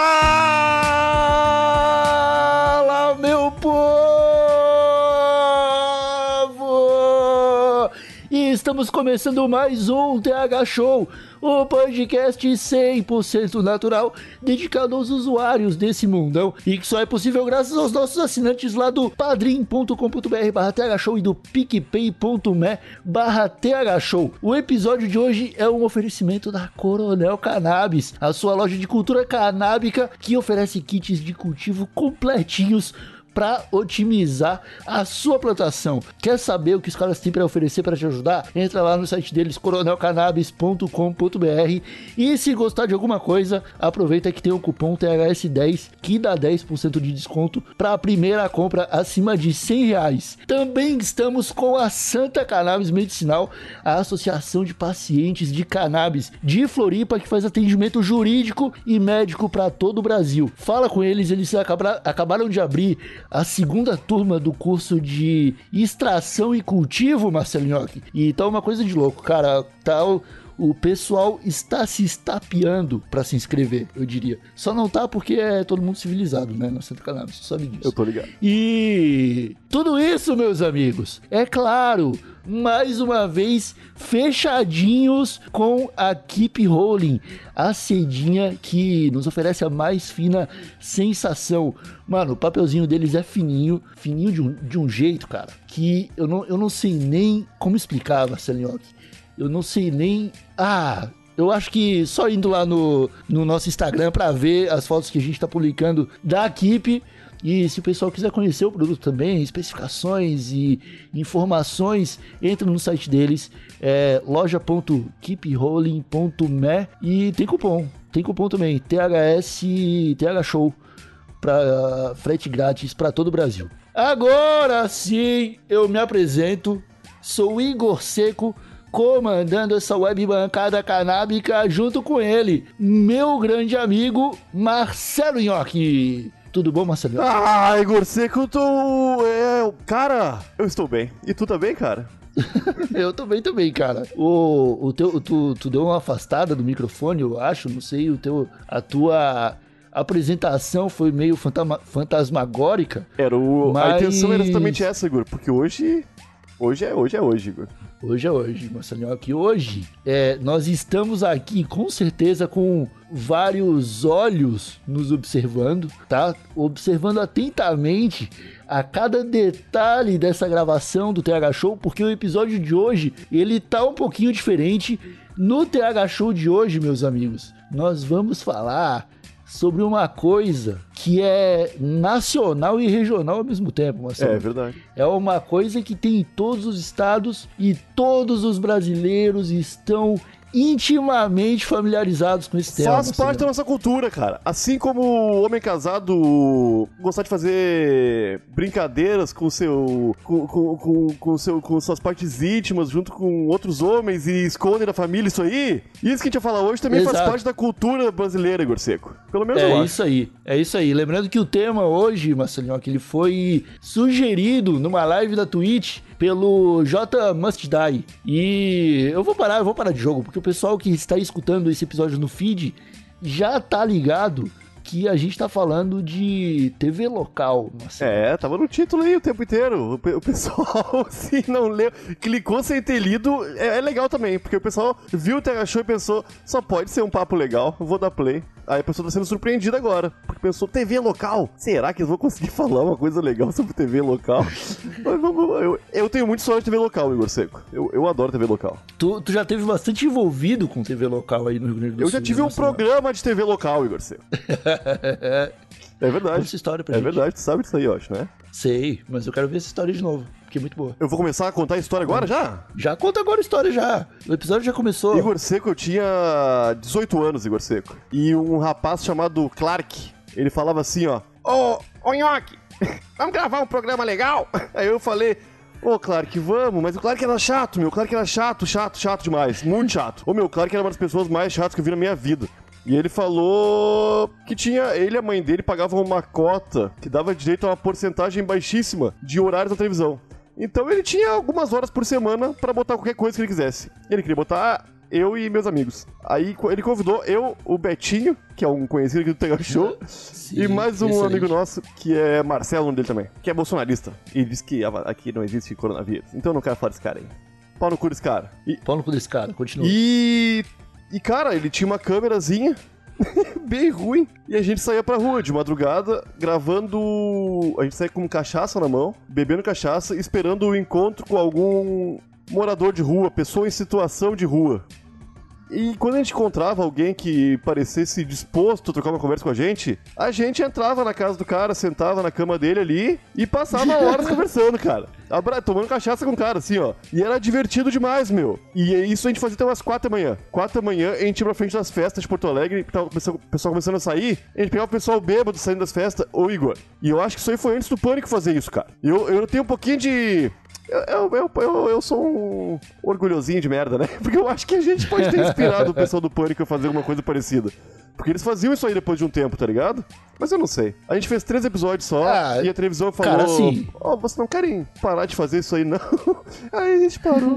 Fala, estamos começando mais um TH Show, o podcast 100% natural dedicado aos usuários desse mundão e que só é possível graças aos nossos assinantes lá do padrim.com.br barra thshow e do picpay.me thshow. O episódio de hoje é um oferecimento da Coronel Cannabis, a sua loja de cultura canábica que oferece kits de cultivo completinhos para otimizar a sua plantação. Quer saber o que os caras têm para oferecer para te ajudar? Entra lá no site deles coronelcannabis.com.br e se gostar de alguma coisa, aproveita que tem o cupom THS10 que dá 10% de desconto para a primeira compra acima de 100 reais. Também estamos com a Santa Cannabis Medicinal, a associação de pacientes de cannabis de Floripa que faz atendimento jurídico e médico para todo o Brasil. Fala com eles, eles acabaram de abrir a segunda turma do curso de extração e cultivo, Marcelinhoque. E tá uma coisa de louco, cara. Tá o pessoal está se estapeando pra se inscrever, eu diria. Só não tá porque é todo mundo civilizado, né? Na Santa Cannabis, você sabe disso. Eu tô ligado. E tudo isso, meus amigos, é claro, mais uma vez fechadinhos com a Keep Rolling, a cedinha que nos oferece a mais fina sensação. Mano, o papelzinho deles é fininho, fininho de um, de um jeito, cara, que eu não, eu não sei nem como explicar, Marcelinhoque. Eu não sei nem. Ah, eu acho que só indo lá no, no nosso Instagram pra ver as fotos que a gente tá publicando da equipe. E se o pessoal quiser conhecer o produto também, especificações e informações, entra no site deles, é loja.keeprolling.me e tem cupom. Tem cupom também, THS TH Show para frete grátis para todo o Brasil. Agora sim, eu me apresento. Sou Igor Seco, comandando essa web bancada canábica junto com ele, meu grande amigo Marcelo Nhoque. Tudo bom, Marcelo? Ah, Igor Seco, eu tô. É, cara, eu estou bem. E tu também, cara? Eu também, também, cara. O, o teu, tu, tu deu uma afastada do microfone, eu acho, não sei, o teu, a tua apresentação foi meio fantama, fantasmagórica. Era o. A Mas- intenção era exatamente essa, Igor, porque hoje. Hoje é hoje, é hoje, Igor. Hoje é hoje, Marcelinho, que hoje é, nós estamos aqui com certeza com vários olhos nos observando, tá? Observando atentamente a cada detalhe dessa gravação do TH Show, porque o episódio de hoje, ele tá um pouquinho diferente. No TH Show de hoje, meus amigos, nós vamos falar sobre uma coisa que é nacional e regional ao mesmo tempo, Marcelo. É, verdade. É uma coisa que tem em todos os estados e todos os brasileiros estão intimamente familiarizados com esse tema. Faz Marcelo. parte da nossa cultura, cara. Assim como o homem casado gostar de fazer brincadeiras com seu. com, com, com, com seu, com suas partes íntimas junto com outros homens e esconde da família isso aí. Isso que a gente vai falar hoje também faz Exato. parte da cultura brasileira, Igor Seco. Pelo menos eu É acho. isso aí, é isso aí. Lembrando que o tema hoje, Marcelinho, que ele foi sugerido numa live da Twitch pelo J Must Die. E eu vou parar, eu vou parar de jogo, porque o pessoal que está escutando esse episódio no feed já tá ligado que a gente tá falando de TV local. É, tava no título aí o tempo inteiro. O, pe- o pessoal, se não leu, clicou sem ter lido, é, é legal também, porque o pessoal viu o TH Show e pensou, só pode ser um papo legal, eu vou dar play. Aí a pessoa tá sendo surpreendida agora, porque pensou, TV local? Será que eu vou conseguir falar uma coisa legal sobre TV local? Mas vamos- eu, eu tenho muito sonho de TV local, Igor Seco. Eu, eu adoro TV local. Tu, tu já teve bastante envolvido com TV local aí no Rio Grande do Eu Sul. já tive um né, Marcelo? programa de TV local, Igor Seco. É Conta verdade. essa história pra É gente. verdade, tu sabe disso aí, eu acho, né? Sei, mas eu quero ver essa história de novo. porque é muito boa. Eu vou começar a contar a história agora já? Já conta agora a história já. O episódio já começou. Igor Seco, eu tinha 18 anos, Igor Seco. E um rapaz chamado Clark, ele falava assim, ó. Ô, ô Nhoque, vamos gravar um programa legal? Aí eu falei, Ô, Clark, vamos, mas o Clark era chato, meu. O Clark era chato, chato, chato demais. Muito chato. Ô, meu, o Clark era uma das pessoas mais chatas que eu vi na minha vida. E ele falou que tinha. Ele e a mãe dele pagavam uma cota que dava direito a uma porcentagem baixíssima de horários na televisão. Então ele tinha algumas horas por semana pra botar qualquer coisa que ele quisesse. Ele queria botar eu e meus amigos. Aí ele convidou eu, o Betinho, que é um conhecido aqui do Tega Show, Sim, e mais um excelente. amigo nosso, que é Marcelo, nome dele também, que é bolsonarista. E diz que aqui não existe coronavírus. Então eu não quero falar desse cara aí. Pau no cu desse cara. E, Pau no cu desse cara, continua. e, e, cara, ele tinha uma câmerazinha bem ruim. E a gente saía pra rua de madrugada, gravando. A gente saía com cachaça na mão, bebendo cachaça, esperando o encontro com algum morador de rua, pessoa em situação de rua. E quando a gente encontrava alguém que parecesse disposto a trocar uma conversa com a gente, a gente entrava na casa do cara, sentava na cama dele ali e passava horas conversando, cara. Abra- Tomando cachaça com o cara, assim, ó. E era divertido demais, meu. E isso a gente fazia até umas quatro da manhã. Quatro da manhã, a gente ia pra frente das festas de Porto Alegre, tava o pessoal, começando a sair, a gente pegava o pessoal bêbado saindo das festas, ô Igor. E eu acho que isso aí foi antes do Pânico fazer isso, cara. Eu, eu tenho um pouquinho de... Eu, eu, eu, eu, sou um orgulhosinho de merda, né? Porque eu acho que a gente pode ter inspirado o pessoal do Pânico a fazer alguma coisa parecida. Porque eles faziam isso aí depois de um tempo, tá ligado? Mas eu não sei. A gente fez três episódios só Ah, e a televisão falou: assim- Ó, vocês não querem parar de fazer isso aí, não? aí a gente parou.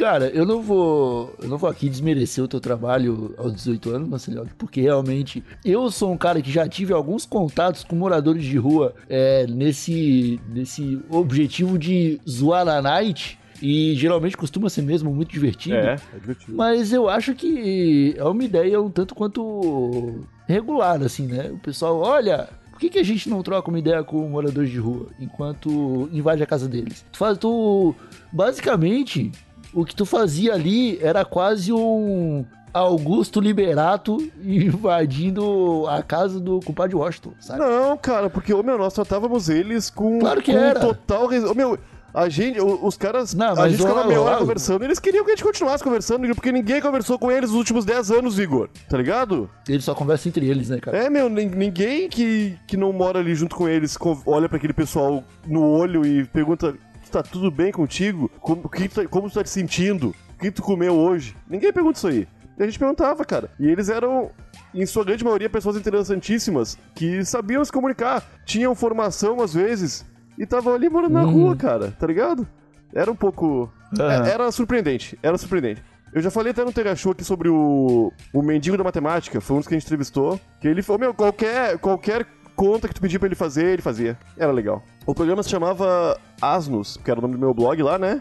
Cara, eu não vou. Eu não vou aqui desmerecer o teu trabalho aos 18 anos, Marcelo, porque realmente eu sou um cara que já tive alguns contatos com moradores de rua é, nesse, nesse objetivo de zoar na night. E geralmente costuma ser mesmo muito divertido. é divertido. Mas eu acho que é uma ideia um tanto quanto regular, assim, né? O pessoal, olha, por que, que a gente não troca uma ideia com moradores de rua enquanto invade a casa deles? Tu faz, tu. Basicamente, o que tu fazia ali era quase um. Augusto Liberato invadindo a casa do compadre Washington, sabe? Não, cara, porque, ô meu, nós tratávamos eles com, Claro que com era. total. res- Ô meu. A gente, os caras, Não, a gente ficava meia hora conversando e eles queriam que a gente continuasse conversando, porque ninguém conversou com eles nos últimos 10 anos, Igor. Tá ligado? Eles só conversam entre eles, né, cara? É, meu, nin- ninguém que, que não mora ali junto com eles olha pra aquele pessoal no olho e pergunta: tá tudo bem contigo? Como, que tu tá- como tu tá te sentindo? O que tu comeu hoje? Ninguém pergunta isso aí. E a gente perguntava, cara. E eles eram, em sua grande maioria, pessoas interessantíssimas que sabiam se comunicar, tinham formação às vezes e estavam ali morando na rua, cara, tá ligado? Era um pouco. É- Era surpreendente, era surpreendente. Eu já falei até no Tega Show aqui sobre o, o mendigo da matemática, foi um dos que a gente entrevistou. Que ele falou, meu, qualquer, qualquer conta que tu pedia pra ele fazer, ele fazia. Era legal. O programa se chamava Asnos, que era o nome do meu blog lá, né?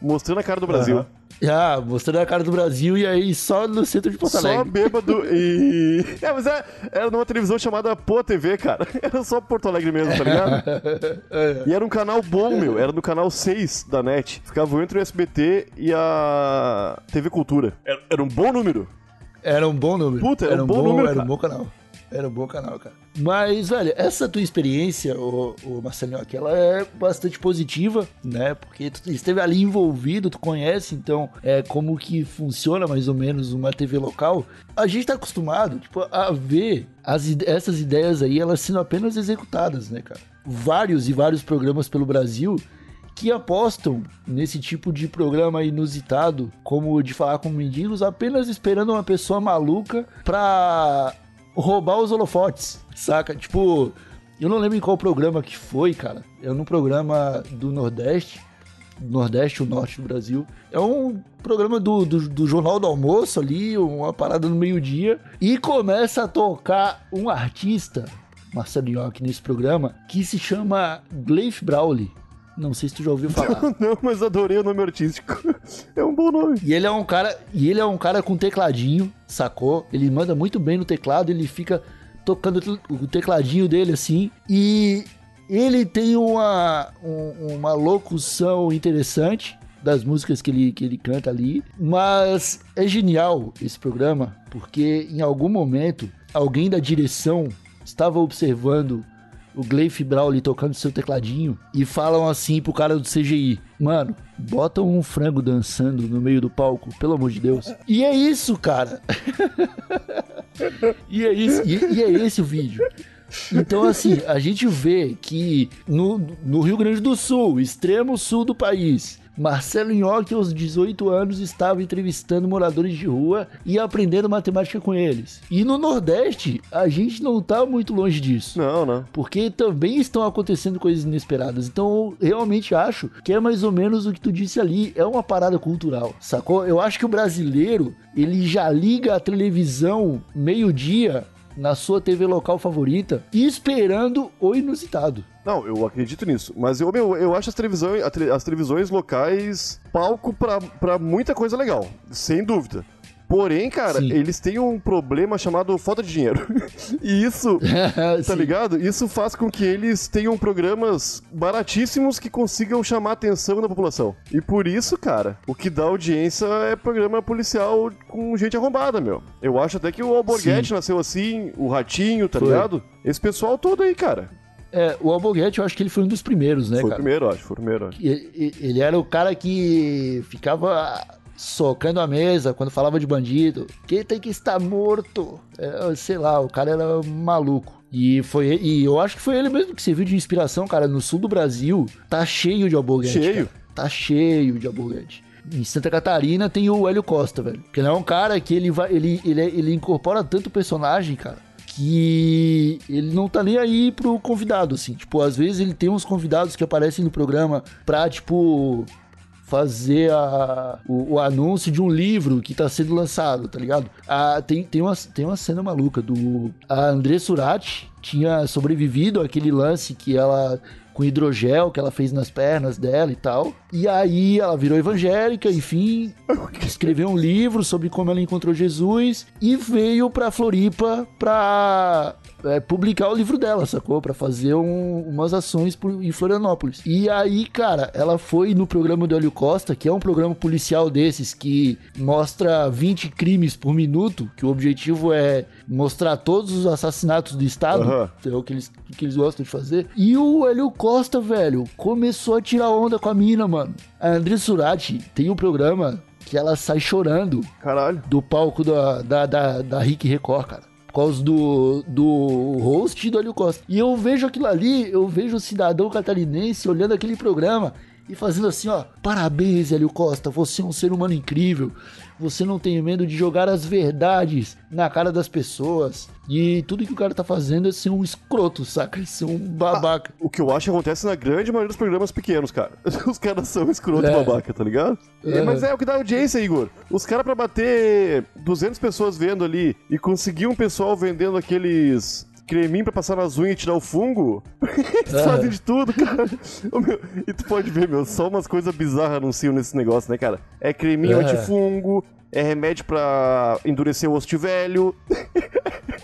Mostrando a cara do Brasil. Ah, mostrando a cara do Brasil e aí só no centro de Porto Só Alegre. bêbado e. É, mas é, era numa televisão chamada Pô TV, cara. Era só Porto Alegre mesmo, tá ligado? E era um canal bom, meu. Era no canal 6 da NET. Ficava entre o SBT e a TV Cultura. Era, era um bom número. Era um bom número. Puta, era era um bom número, Era cara. um bom canal. Era um bom canal, cara. Mas, velho, essa tua experiência, o, o Marcelinho, aqui, ela é bastante positiva, né? Porque tu esteve ali envolvido, tu conhece, então, é como que funciona mais ou menos uma TV local. A gente tá acostumado, tipo, a ver as, essas ideias aí, elas sendo apenas executadas, né, cara? Vários e vários programas pelo Brasil que apostam nesse tipo de programa inusitado, como o de falar com mendigos, apenas esperando uma pessoa maluca pra roubar os holofotes, saca? Tipo, eu não lembro em qual programa que foi, cara. É num programa do Nordeste, Nordeste, o Norte do Brasil. É um programa do, do, do Jornal do Almoço ali, uma parada no meio-dia, e começa a tocar um artista, Marcelinho, aqui nesse programa, que se chama Gleif Brawley. Não sei se tu já ouviu falar. Não, mas adorei o nome artístico. É um bom nome. E ele é um cara, e ele é um cara com tecladinho, sacou? Ele manda muito bem no teclado, ele fica tocando o tecladinho dele assim, e ele tem uma, um- uma locução interessante das músicas que ele, que ele canta ali, mas é genial esse programa, porque em algum momento alguém da direção estava observando o Gleif Brawley tocando seu tecladinho e falam assim pro cara do CGI: Mano, bota um frango dançando no meio do palco, pelo amor de Deus. E é isso, cara. e é isso, e, e é esse o vídeo. Então, assim, a gente vê que no, no Rio Grande do Sul, extremo sul do país, Marcelo Nhoque, aos 18 anos, estava entrevistando moradores de rua e aprendendo matemática com eles. E no Nordeste, a gente não tá muito longe disso. Não, não. Porque também estão acontecendo coisas inesperadas. Então, eu realmente acho que é mais ou menos o que tu disse ali. É uma parada cultural, sacou? Eu acho que o brasileiro, ele já liga a televisão meio-dia na sua TV local favorita esperando o inusitado. Não, eu acredito nisso. Mas eu, meu, eu acho as televisões, as televisões locais palco pra muita coisa legal. Sem dúvida. Porém, cara, Sim. eles têm um problema chamado falta de dinheiro. e isso, tá Sim. ligado? Isso faz com que eles tenham programas baratíssimos que consigam chamar a atenção da população. E por isso, cara, o que dá audiência é programa policial com gente arrombada, meu. Eu acho até que o Alborguete Sim. nasceu assim, o Ratinho, tá Foi. ligado? Esse pessoal todo aí, cara. É, o Alborguete, eu acho que ele foi um dos primeiros, né, foi o cara? primeiro, acho, foi o primeiro, acho. E- e- Ele era o cara que ficava socando a mesa quando falava de bandido. Quem tem que estar morto? É, sei lá, o cara era maluco. E foi e eu acho que foi ele mesmo que serviu de inspiração, cara. No sul do Brasil, tá cheio de alborguete. Cheio. cara. Tá cheio de alborguete. Em Santa Catarina tem o Hélio Costa, velho. Que ele é um cara que ele vai. Ele, ele, ele incorpora tanto personagem, cara. Que ele não tá nem aí pro convidado, assim. Tipo, às vezes ele tem uns convidados que aparecem no programa pra, tipo, fazer a- o, o anúncio de um livro que tá sendo lançado, tá ligado? Ah, tem, tem, uma, tem uma cena maluca do. André Surati tinha sobrevivido àquele lance que ela. Com hidrogel que ela fez nas pernas dela e tal. E aí ela virou evangélica, enfim, escreveu um livro sobre como ela encontrou Jesus e veio pra Floripa pra é, publicar o livro dela, sacou? Pra fazer um- umas ações por- em Florianópolis. E aí, cara, ela foi no programa do Hélio Costa, que é um programa policial desses que mostra 20 crimes por minuto, que o objetivo é mostrar todos os assassinatos do Estado, Aham. é o que eles, que eles gostam de fazer. E o Hélio Costa, velho, começou a tirar onda com a mina, mano. A André Surati tem um programa que ela sai chorando Caralho. do palco da, da, da, da Rick Record, cara. Por causa do, do host do Hélio Costa. E eu vejo aquilo ali, eu vejo o cidadão catarinense olhando aquele programa e fazendo assim, ó. Parabéns, Hélio Costa, você é um ser humano incrível. Você não tem medo de jogar as verdades na cara das pessoas. E tudo que o cara tá fazendo é ser um escroto, saca? É ser um babaca. O que eu acho que acontece na grande maioria dos programas pequenos, cara. Os caras são escroto É. babaca, tá ligado? É, É. mas é o que dá audiência, Igor. Os caras pra bater 200 pessoas vendo ali e conseguir um pessoal vendendo aqueles creminho pra passar nas unhas e tirar o fungo, eles É. fazem de tudo, cara. Meu, e tu pode ver, meu, só umas coisas bizarras anunciam nesse negócio, né, cara? É creminho É. antifungo, é remédio pra endurecer o osso velho.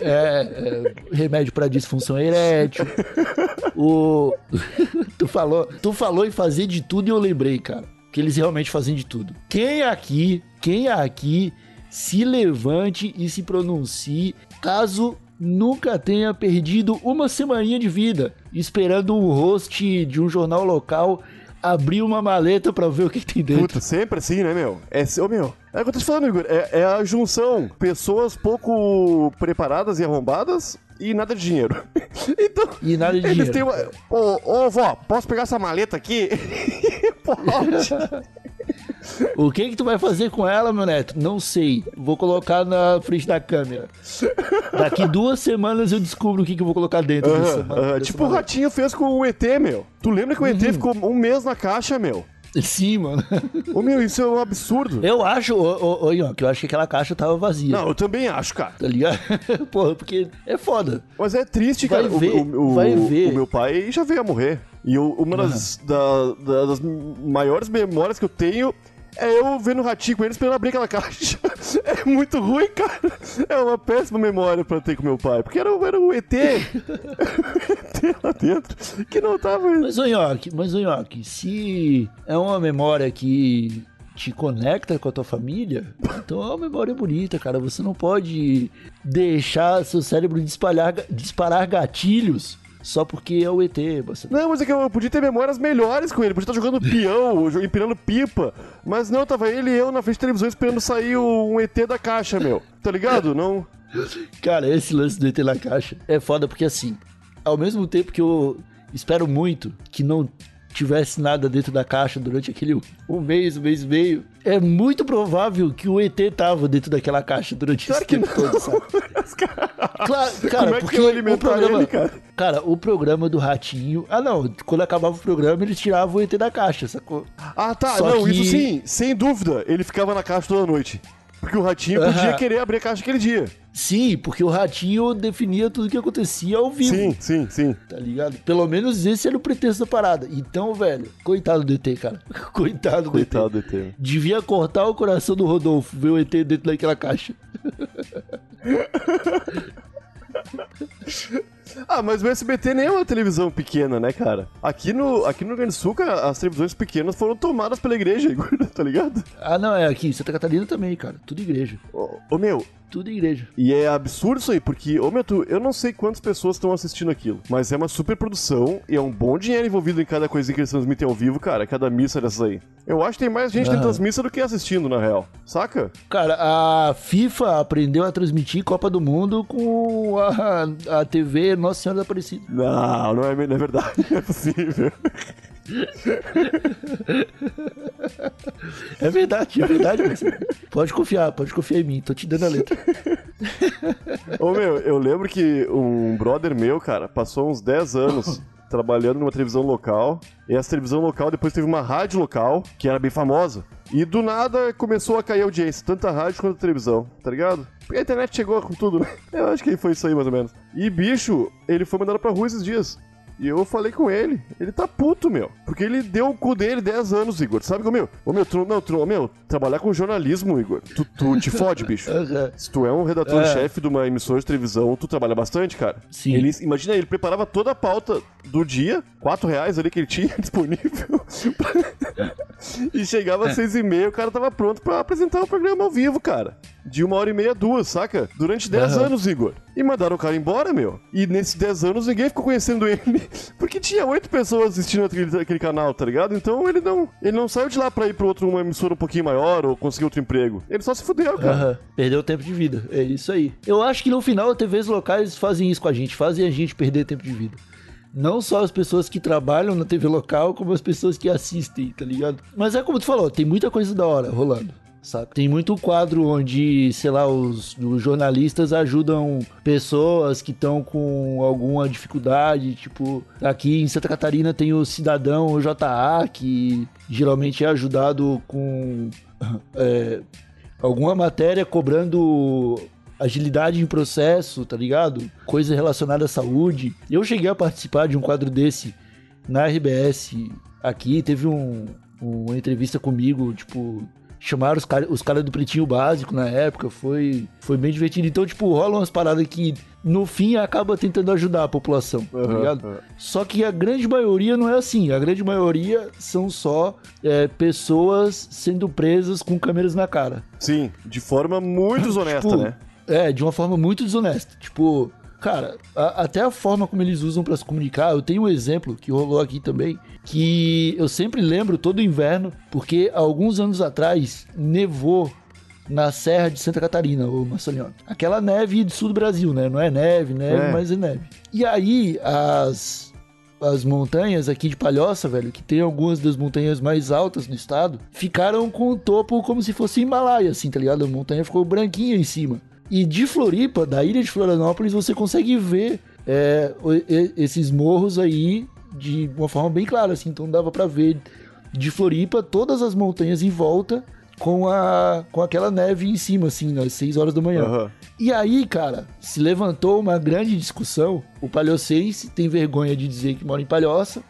É, é, remédio pra disfunção erétil. O tu falou, tu falou em fazer de tudo e eu lembrei, cara, que eles realmente fazem de tudo. Quem aqui, quem aqui se levante e se pronuncie caso nunca tenha perdido uma semaninha de vida esperando um host de um jornal local abrir uma maleta pra ver o que tem dentro. Puta, sempre assim, né, meu? É, ô, meu, é o que eu tô te falando, Igor. É, é a junção. Pessoas pouco preparadas e arrombadas e nada de dinheiro. então, E nada de eles dinheiro. têm uma... Ô, ô, vó, posso pegar essa maleta aqui? Pode. O que que tu vai fazer com ela, meu neto? Não sei. Vou colocar na frente da câmera. Daqui duas semanas eu descubro o que que eu vou colocar dentro dessa, Aham, aham. dessa Tipo o. Ratinho fez com o ET, meu. Tu lembra que o ET Uhum. ficou um mês na caixa, meu? Sim, mano. Ô, meu, isso é um absurdo. Eu acho, ô, ô, ô, que eu acho que aquela caixa tava vazia. Não, eu também acho, cara. Tá ligado? Porra, porque é foda. Mas é triste, Vai cara. O- ver, o, o- vai o- ver. o meu pai já veio a morrer. E eu- uma das, da- da- das maiores memórias que eu tenho é eu vendo o ratinho com ele esperando abrir aquela caixa. É muito ruim, cara. É uma péssima memória pra ter com meu pai. Porque era, era o ET. ET lá dentro. Que não tava. Mas, ô, Nhoque, mas, ô, Nhoque, se é uma memória que te conecta com a tua família, então é uma memória bonita, cara. Você não pode deixar seu cérebro disparar, disparar gatilhos só porque é o ET, você. Não, mas é que eu podia ter memórias melhores com ele. Podia estar jogando peão, empinando pipa. Mas não, tava ele e eu na frente da televisão esperando sair um ET da caixa, meu. Tá ligado? Não. Cara, esse lance do ET na caixa é foda porque assim, ao mesmo tempo que eu espero muito que não tivesse nada dentro da caixa durante aquele um mês, um mês e meio, é muito provável que o ET tava dentro daquela caixa durante esse tempo todo, sabe? Claro, cara, Como é que porque o programa, ele, cara? cara, o programa do Ratinho, ah não, quando acabava o programa eles tiravam o ET da caixa, sacou? Ah, tá. Só não, que- isso sim, sem dúvida. Ele ficava na caixa toda noite. Porque o ratinho podia Aham. querer abrir a caixa aquele dia. Sim, porque o Ratinho definia tudo que acontecia ao vivo. Sim, sim, sim. Tá ligado? Pelo menos esse era o pretexto da parada. Então, velho, coitado do ET, cara. Coitado do Coitado do ET. ET. Devia cortar o coração do Rodolfo ver o ET dentro daquela caixa. Ah, mas o SBT nem é uma televisão pequena, né, cara? Aqui no, aqui no Rio Grande do Sul, cara, as televisões pequenas foram tomadas pela igreja, tá ligado? Ah, não, é aqui. Santa Catarina também, cara. Tudo igreja. Ô, ô, meu, Tudo igreja. E é absurdo isso aí, porque, ô meu, tu, eu não sei quantas pessoas estão assistindo aquilo, mas é uma super produção e é um bom dinheiro envolvido em cada coisinha que eles transmitem ao vivo, cara, cada missa dessas aí. Eu acho que tem mais gente dentro Aham. das missas do que assistindo, na real. Saca? Cara, a FIFA aprendeu a transmitir Copa do Mundo com a, a TV Nossa Senhora da Aparecida. Não, não é, não é verdade, não é possível. É verdade, é verdade. Marcelo. Pode confiar, pode confiar em mim. Tô te dando a letra. Ô meu, eu lembro que um brother meu, cara, passou uns 10 anos trabalhando numa televisão local, e essa televisão local depois teve uma rádio local, que era bem famosa, e do nada começou a cair a audiência, tanto a rádio quanto a televisão, tá ligado? Porque a internet chegou com tudo, né? Eu acho que foi isso aí, mais ou menos. E, bicho, ele foi mandado pra rua esses dias. E eu falei com ele, ele tá puto, meu. Porque ele deu o cu dele 10 anos, Igor. Sabe que, meu? Ô, meu, tu, não, tu, meu, trabalhar com jornalismo, Igor, tu, tu te fode, bicho. Se tu é um redator-chefe de uma emissora de televisão, tu trabalha bastante, cara. Sim. Ele, imagina, ele preparava toda a pauta do dia, quatro reais ali que ele tinha disponível. e chegava às seis e meia, o cara tava pronto pra apresentar o programa ao vivo, cara. De uma hora e meia, duas, saca? Durante dez Aham. anos, Igor. E mandaram o cara embora, meu. E nesses dez anos ninguém ficou conhecendo ele. Porque tinha oito pessoas assistindo aquele, aquele canal, tá ligado? Então ele não, ele não saiu de lá pra ir pra outro, uma emissora um pouquinho maior ou conseguir outro emprego. Ele só se fudeu, cara. Aham. Perdeu tempo de vida. É isso aí. Eu acho que no final, TVs locais fazem isso com a gente, fazem a gente perder tempo de vida. Não só as pessoas que trabalham na TV local, como as pessoas que assistem, tá ligado? Mas é como tu falou, tem muita coisa da hora rolando. Tem muito quadro onde, sei lá, os, os jornalistas ajudam pessoas que estão com alguma dificuldade. Tipo, aqui em Santa Catarina tem o Cidadão JA, que geralmente é ajudado com é, alguma matéria cobrando agilidade em processo, tá ligado? Coisa relacionada à saúde. Eu cheguei a participar de um quadro desse na RBS aqui, teve um, uma entrevista comigo, tipo, chamaram os caras os cara do Pretinho Básico na época, foi, foi bem divertido. Então, tipo, rolam umas paradas que no fim acaba tentando ajudar a população, tá Aham, ligado? aham. Só que a grande maioria não é assim. A grande maioria são só é, pessoas sendo presas com câmeras na cara. Sim, de forma muito desonesta, Tipo, né? É, de uma forma muito desonesta. Tipo, cara, a- até a forma como eles usam pra se comunicar, eu tenho um exemplo que rolou aqui também, que eu sempre lembro todo inverno, porque alguns anos atrás nevou na Serra de Santa Catarina, ô Marceliano. Aquela neve do sul do Brasil, né? Não é neve, neve, É. mas é neve. E aí, as as montanhas aqui de Palhoça, velho, que tem algumas das montanhas mais altas do estado, ficaram com o topo como se fosse Himalaia, assim, tá ligado? A montanha ficou branquinha em cima. E de Floripa, da ilha de Florianópolis, você consegue ver é, esses morros aí de uma forma bem clara, assim. Então dava pra ver de Floripa todas as montanhas em volta com, a, com aquela neve em cima, assim, às 6 horas da manhã. Aham. E aí, cara, se levantou uma grande discussão. O palhocense tem vergonha de dizer que mora em Palhoça.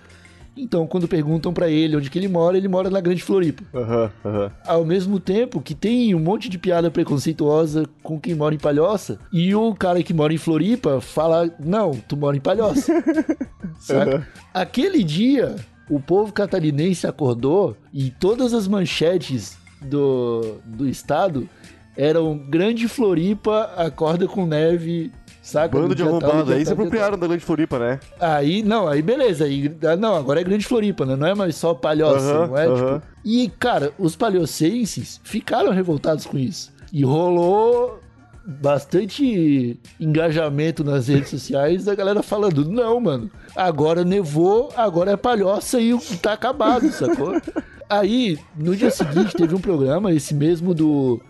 Então, quando perguntam pra ele onde que ele mora, ele mora na Grande Floripa. Aham, aham. Ao mesmo tempo que tem um monte de piada preconceituosa com quem mora em Palhoça. E o cara que mora em Floripa fala: Não, tu mora em Palhoça. Saca? Aquele dia, o povo catarinense acordou e todas as manchetes do, do estado eram Grande Floripa acorda com neve Saca? Bando de tal, arrombado. Aí se apropriaram da Grande Floripa, né? Aí, não, aí beleza. Aí, ah, não, agora é Grande Floripa, né? Não é mais só palhoça, Aham, não é? aham. Tipo, e, cara, os palhocenses ficaram revoltados com isso. E rolou bastante engajamento nas redes sociais da galera falando: não, mano, agora nevou, agora é palhoça e tá acabado, sacou? Aí, no dia seguinte, teve um programa, esse mesmo do,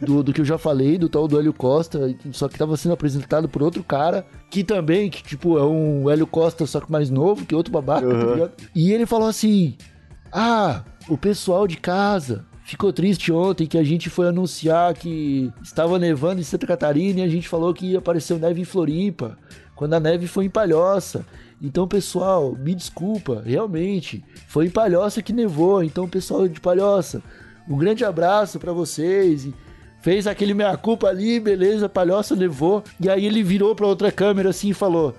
do, do que eu já falei, do tal do Hélio Costa, só que tava sendo apresentado por outro cara, que também, que tipo, é um Hélio Costa, só que mais novo, que é outro babaca, tá ligado? E ele falou assim: Ah, o pessoal de casa ficou triste ontem que a gente foi anunciar que estava nevando em Santa Catarina e a gente falou que ia aparecer neve em Floripa, quando a neve foi em Palhoça. Então, pessoal, me desculpa, realmente, foi em Palhoça que nevou. Então, pessoal de Palhoça, um grande abraço pra vocês. Fez aquele meia-culpa ali, beleza, Palhoça nevou. E aí ele virou pra outra câmera assim e falou: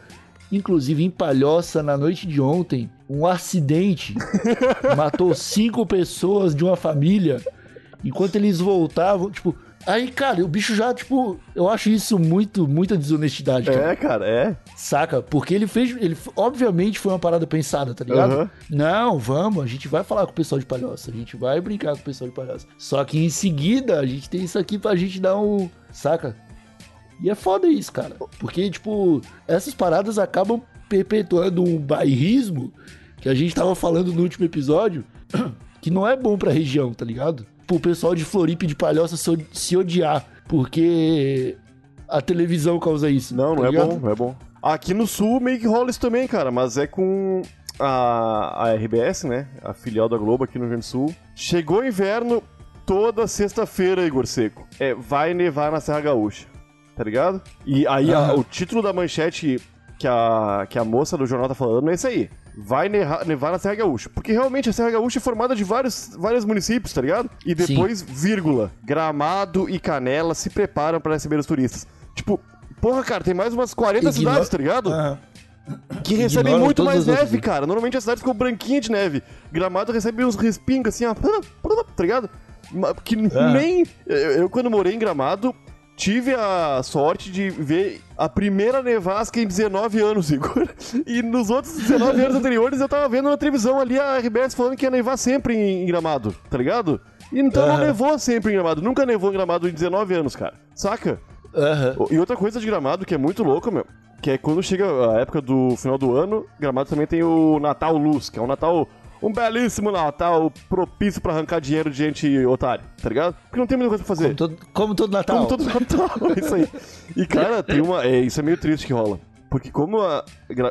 Inclusive, em Palhoça, na noite de ontem, um acidente matou cinco pessoas de uma família. Enquanto eles voltavam, tipo. Aí, cara, o bicho já, tipo, eu acho isso muito, muita desonestidade, cara. É, cara, é. Saca? Porque ele fez. Ele, obviamente foi uma parada pensada, tá ligado? Aham. Não, vamos, a gente vai falar com o pessoal de palhoça, a gente vai brincar com o pessoal de palhoça. Só que em seguida a gente tem isso aqui pra gente dar um. Saca? E é foda isso, cara. Porque, tipo, essas paradas acabam perpetuando um bairrismo que a gente tava falando no último episódio, que não é bom pra região, tá ligado? Pro pessoal de Floripa e de Palhoça se, od- se odiar, porque a televisão causa isso. Não, tá não é ligado? bom, não é bom. Aqui no sul meio que rola isso também, cara, mas é com a, a RBS, né? A filial da Globo aqui no Rio Grande do Sul. Chegou o inverno toda sexta-feira, Igor Seco. É, vai nevar na Serra Gaúcha. Tá ligado? E aí a- Aham. o título da manchete que a, que a moça do jornal tá falando é esse aí. Vai nevar, na Serra Gaúcha. Porque realmente a Serra Gaúcha é formada de vários, vários municípios, tá ligado? E depois, vírgula, Gramado e Canela se preparam pra receber os turistas. Tipo, porra, cara, tem mais umas 40 Ignora- cidades, tá ligado? Aham. Que recebem Ignoram muito todas mais as neve, né? cara. Normalmente a cidade ficou branquinha de neve. Gramado recebe uns respingos assim, ó. Tá ligado? Que Ah. nem. Eu, eu, quando morei em Gramado, tive a sorte de ver a primeira nevasca em 19 anos, Igor. E nos outros 19 anos anteriores eu tava vendo na televisão ali a RBS falando que ia nevar sempre em, Gramado, tá ligado? E então não Aham. nevou sempre em Gramado. Nunca nevou em Gramado em 19 anos, cara. Saca? Aham. E outra coisa de Gramado que é muito louco, meu, que é quando chega a época do final do ano, Gramado também tem o Natal Luz, que é um Natal, um belíssimo Natal propício pra arrancar dinheiro de gente otária, tá ligado? Porque não tem muita coisa pra fazer. Como todo, como todo Natal. Como todo Natal, é isso aí. E, cara, tem uma. É, isso é meio triste que rola. Porque como, a,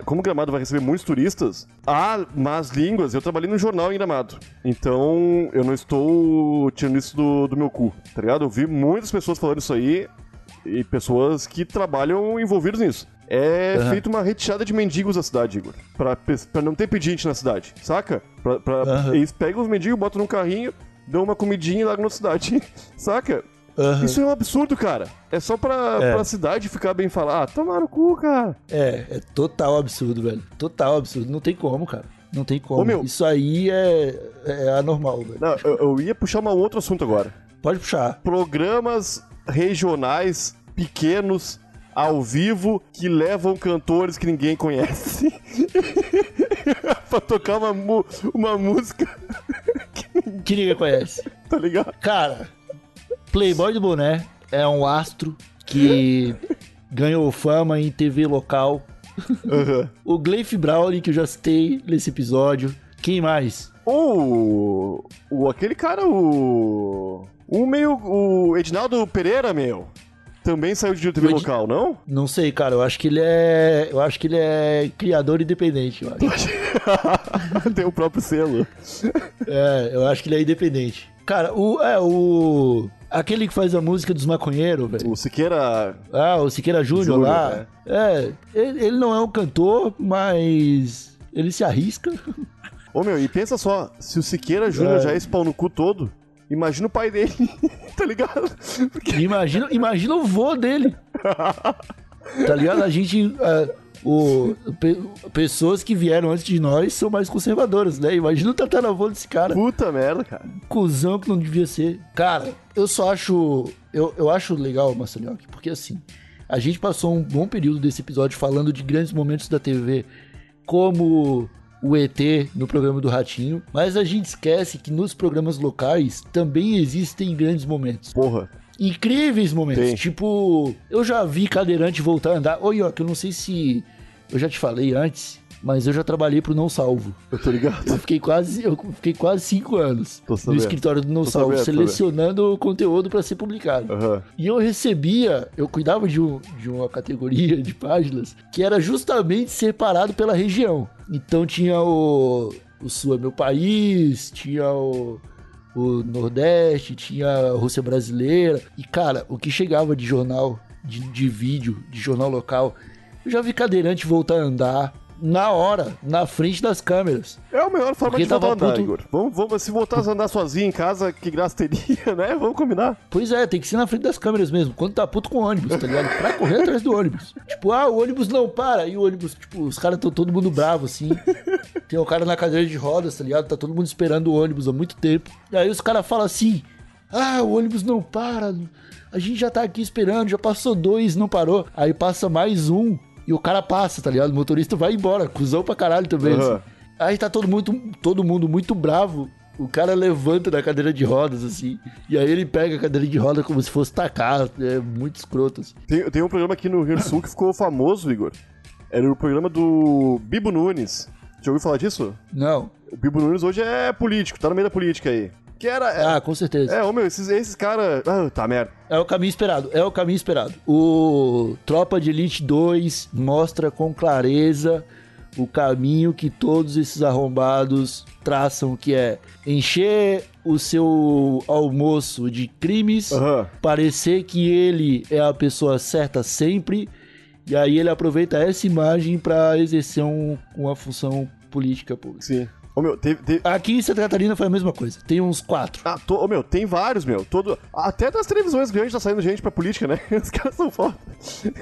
como Gramado vai receber muitos turistas, há más línguas. Eu trabalhei no jornal em Gramado. Então, eu não estou tirando isso do, do meu cu, tá ligado? Eu vi muitas pessoas falando isso aí e pessoas que trabalham envolvidos nisso. É Aham. feito uma retirada de mendigos da cidade, Igor. Pra, pra não ter pedinte na cidade, saca? Pra, pra- Aham. Eles pegam os mendigos, botam num carrinho, dão uma comidinha e largam na cidade, saca? Aham. Isso é um absurdo, cara. É só pra, É. pra cidade ficar bem falar. Ah, tomar no cu, cara. É, é total absurdo, velho. Total absurdo. Não tem como, cara. Não tem como. Ô, meu. Isso aí é, é anormal, velho. Não, eu, eu ia puxar um outro assunto agora. Pode puxar. Programas regionais pequenos ao vivo que levam cantores que ninguém conhece. pra tocar uma, uma música, Que ninguém conhece. tá ligado? Cara, Playboy do Boné é um astro que ganhou fama em TV local. Aham. O Gleif Brawley, que eu já citei nesse episódio. Quem mais? Ou o, aquele cara, o. O meio. O Edinaldo Pereira, meu. Também saiu de TV local, não? Não sei, cara. Eu acho que ele é. Eu acho que ele é criador independente, eu acho. Tem o próprio selo. É, eu acho que ele é independente. Cara, o. É, o. Aquele que faz a música dos maconheiros, velho. O Siqueira. Ah, o Siqueira Júnior lá. É, ele, ele não é um cantor, mas ele se arrisca. Ô meu, e pensa só, se o Siqueira Júnior É. já é esse pau no cu todo, imagina o pai dele, tá ligado? Porque Imagina, imagina o vô dele. Tá ligado? A gente. é, o, pe- pessoas que vieram antes de nós são mais conservadoras, né? Imagina o tataravô desse cara. puta merda, cara. Cusão que não devia ser. Cara, eu só acho. Eu, eu acho legal o Marcelinho, porque assim. A gente passou um bom período desse episódio falando de grandes momentos da TV, como o ET no programa do Ratinho, mas a gente esquece que nos programas locais também existem grandes momentos. Porra. Incríveis momentos. Tem. Tipo, eu já vi cadeirante voltar a andar. Oi, ó, que eu não sei se eu já te falei antes, mas eu já trabalhei pro Não Salvo. Eu tô ligado. Eu fiquei quase, eu fiquei quase cinco anos no escritório do Não Tô Salvo, sabendo, selecionando conteúdo para ser publicado. Aham. E eu recebia, eu cuidava de, um- de uma categoria de páginas que era justamente separado pela região. Então tinha o, o Sul é meu país, tinha o, o Nordeste, tinha a Rússia brasileira. E cara, o que chegava de jornal, de, de vídeo, de jornal local, eu já vi cadeirante voltar a andar na hora, na frente das câmeras. É a melhor forma Porque de voltar a tava andar, puto- Igor. Vamos, vamos, se voltar a andar sozinho em casa, que graça teria, né? Vamos combinar. Pois é, tem que ser na frente das câmeras mesmo. Quando tá puto com o ônibus, tá ligado? Pra correr atrás do ônibus. Tipo, ah, o ônibus não para. E o ônibus, tipo, os caras tão todo mundo bravo, assim. Tem o cara na cadeira de rodas, tá ligado? Tá todo mundo esperando o ônibus há muito tempo. E aí os caras falam assim: ah, o ônibus não para. A gente já tá aqui esperando, já passou dois, não parou. Aí passa mais um. E o cara passa, tá ligado? O motorista vai embora, cuzão pra caralho também. Aham. assim. Aí tá todo mundo, todo mundo muito bravo. O cara levanta da cadeira de rodas, assim. E aí ele pega a cadeira de roda como se fosse tacar. É muito escroto, assim. Tem, tem um programa aqui no Rio do Sul que ficou famoso, Igor. Era o programa do Bibo Nunes. Já ouviu falar disso? Não. O Bibo Nunes hoje é político, tá no meio da política aí. Que era. É, Ah, com certeza. é ô meu, esses, esses caras. Ah, tá merda. É o caminho esperado, é o caminho esperado. O Tropa de Elite 2 mostra com clareza o caminho que todos esses arrombados traçam, que é encher o seu almoço de crimes, Aham. parecer que ele é a pessoa certa sempre, e aí ele aproveita essa imagem pra exercer um- uma função política pública. Sim. Ô meu, teve. teve... Aqui em Santa Catarina foi a mesma coisa, tem uns quatro. Ah, to... ô, meu, tem vários, meu. Todo... Até das televisões grandes tá saindo gente pra política, né? Os caras são foda.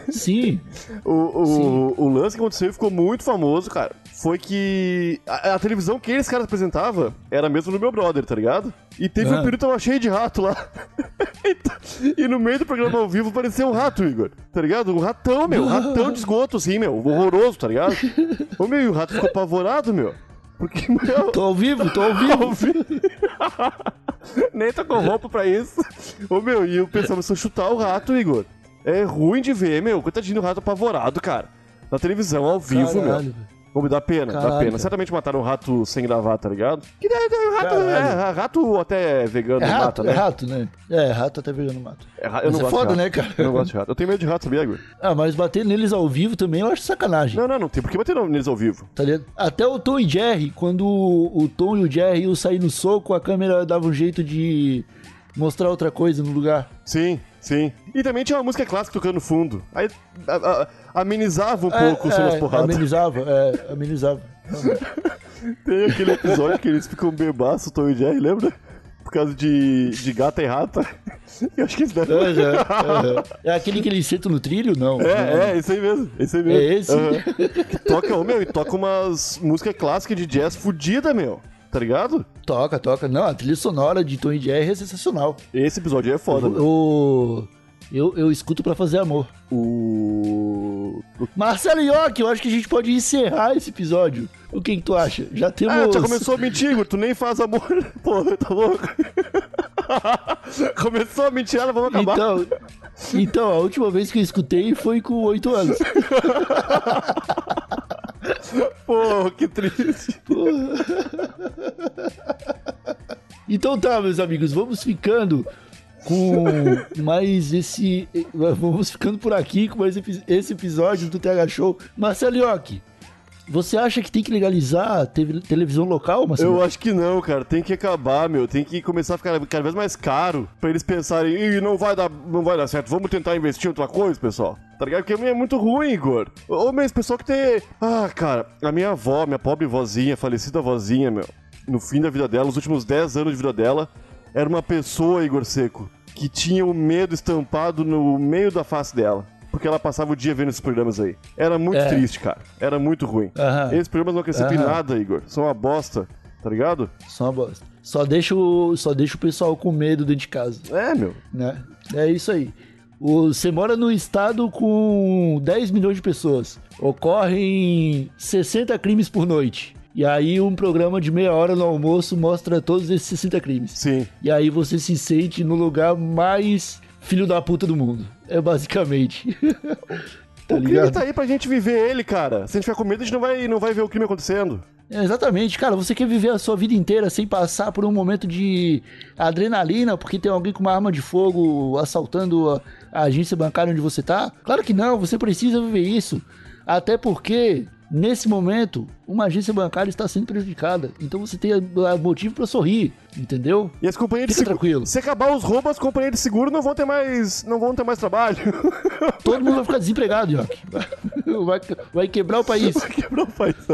Sim, O, o, o lance que aconteceu e ficou muito famoso, cara, foi que a, a televisão que eles caras apresentavam era mesmo do meu brother, tá ligado? E teve um Ah. período que tava cheio de rato lá. e, e no meio do programa ao vivo apareceu um rato, Igor. Tá ligado? Um ratão, meu. Um ratão de esgoto, assim, meu. Horroroso, tá ligado? Ô, meu, e o rato ficou apavorado, meu. Porque, meu. tô ao vivo, tô ao vivo. Nem tá com roupa pra isso. Ô, meu, e o pessoal começou a chutar o rato, Igor. É ruim de ver, meu. Coitadinho do rato apavorado, cara. Na televisão, ao vivo, meu. Caralho, velho. Me dá pena, dá pena. cara. Certamente mataram um rato sem gravar, tá ligado? Que daí, daí, rato, é, rato até vegano É rato, mata, é né? rato, né? É, rato até vegano mata. É eu Mas não é gosto foda, de né, cara? Eu não gosto de rato. Eu tenho medo de rato, sabia, Igor? Ah, mas bater neles ao vivo também eu acho sacanagem. Não, não, não tem por que bater neles ao vivo. Tá ligado? Até o Tom e Jerry, quando o Tom e o Jerry iam sair no soco, a câmera dava um jeito de mostrar outra coisa no lugar. Sim, sim. E também tinha uma música clássica tocando no fundo. Aí a- a- amenizava um É, pouco o som das é, porradas. amenizava, é, amenizava. Tem aquele episódio que eles ficam bebaço, Tom e Jerry, lembra? Por causa de, de gata e rata. Eu acho que isso deve... É, já, é. É aquele que eles sentam no trilho? Não. É, é, esse aí mesmo. Esse aí mesmo. É esse? Aham. Que toca, ô, meu, e toca umas músicas clássicas de jazz fudida, meu. Tá ligado? Toca, toca. Não, a trilha sonora de Tom e Jerry é sensacional. Esse episódio aí é foda. O... Eu, eu escuto pra fazer amor. O. Marcelo York, eu acho que a gente pode encerrar esse episódio. O que, que tu acha? Já temos. Ah, já começou a mentir. Tu nem faz amor. Pô, tá louco? começou a mentirada, vamos acabar. Então, então, a última vez que eu escutei foi com oito anos. Pô, que triste. Então tá, meus amigos, vamos ficando com mais esse. Vamos ficando por aqui com mais esse episódio do TH Show. Marcelo York, você acha que tem que legalizar a te- televisão local, Marcelo? Eu acho que não, cara. Tem que acabar, meu. Tem que começar a ficar cada vez mais caro pra eles pensarem, Ih, não vai dar, não vai dar certo. Vamos tentar investir em outra coisa, pessoal. Tá ligado? Porque é muito ruim, Igor. Meu, esse pessoal que tem. Ah, cara, a minha avó, minha pobre vozinha, falecida vozinha, meu, no fim da vida dela, nos últimos 10 anos de vida dela, era uma pessoa, Igor Seco, que tinha o medo estampado no meio da face dela. Porque ela passava o dia vendo esses programas aí. Era muito É. triste, cara. Era muito ruim. Aham. Esses programas não acrescentam em Aham. nada, Igor. São uma bosta, tá ligado? Só uma bosta. Só deixa, o, só deixa o pessoal com medo dentro de casa, É, meu. né? É isso aí. Você mora num estado com 10 milhões de pessoas. Ocorrem 60 crimes por noite. E aí um programa de meia hora no almoço mostra todos esses 60 crimes. Sim. E aí você se sente no lugar mais filho da puta do mundo. É basicamente. tá o crime tá aí pra gente viver ele, cara. Se a gente ficar com medo, a gente não vai, não vai ver o crime acontecendo. É, exatamente, cara. Você quer viver a sua vida inteira sem passar por um momento de adrenalina porque tem alguém com uma arma de fogo assaltando a, a agência bancária onde você tá? Claro que não, você precisa viver isso. Até porque, nesse momento, uma agência bancária está sendo prejudicada. Então você tem motivo pra sorrir, entendeu? E as companhias de Fica seguro. tranquilo. Se acabar os roubos, as companhias de seguro não vão ter mais. não vão ter mais trabalho. Todo mundo vai ficar desempregado, Jock. Vai, vai quebrar o país. Quebrou o país.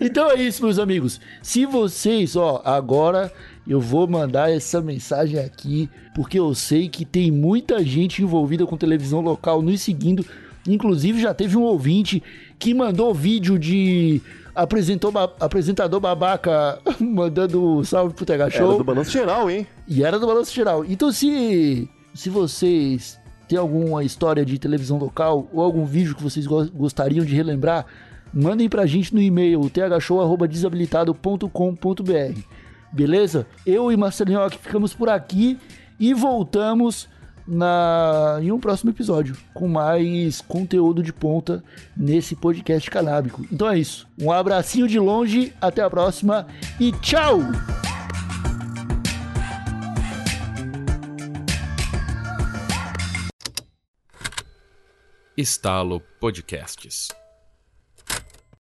Então é isso, meus amigos. Se vocês, ó, agora eu vou mandar essa mensagem aqui, porque eu sei que tem muita gente envolvida com televisão local nos seguindo. Inclusive, já teve um ouvinte que mandou vídeo de apresentou, ba- apresentador babaca mandando salve pro Tega Era Show. do balanço geral, hein? E era do Balanço Geral. Então, se, se vocês têm alguma história de televisão local ou algum vídeo que vocês go- gostariam de relembrar, mandem pra gente no e-mail thshow.desabilitado.com.br. Beleza? Eu e Marcelinho Roque ficamos por aqui e voltamos na em um próximo episódio com mais conteúdo de ponta nesse podcast canábico. Então é isso. Um abracinho de longe, até a próxima e tchau! Estalo Podcasts.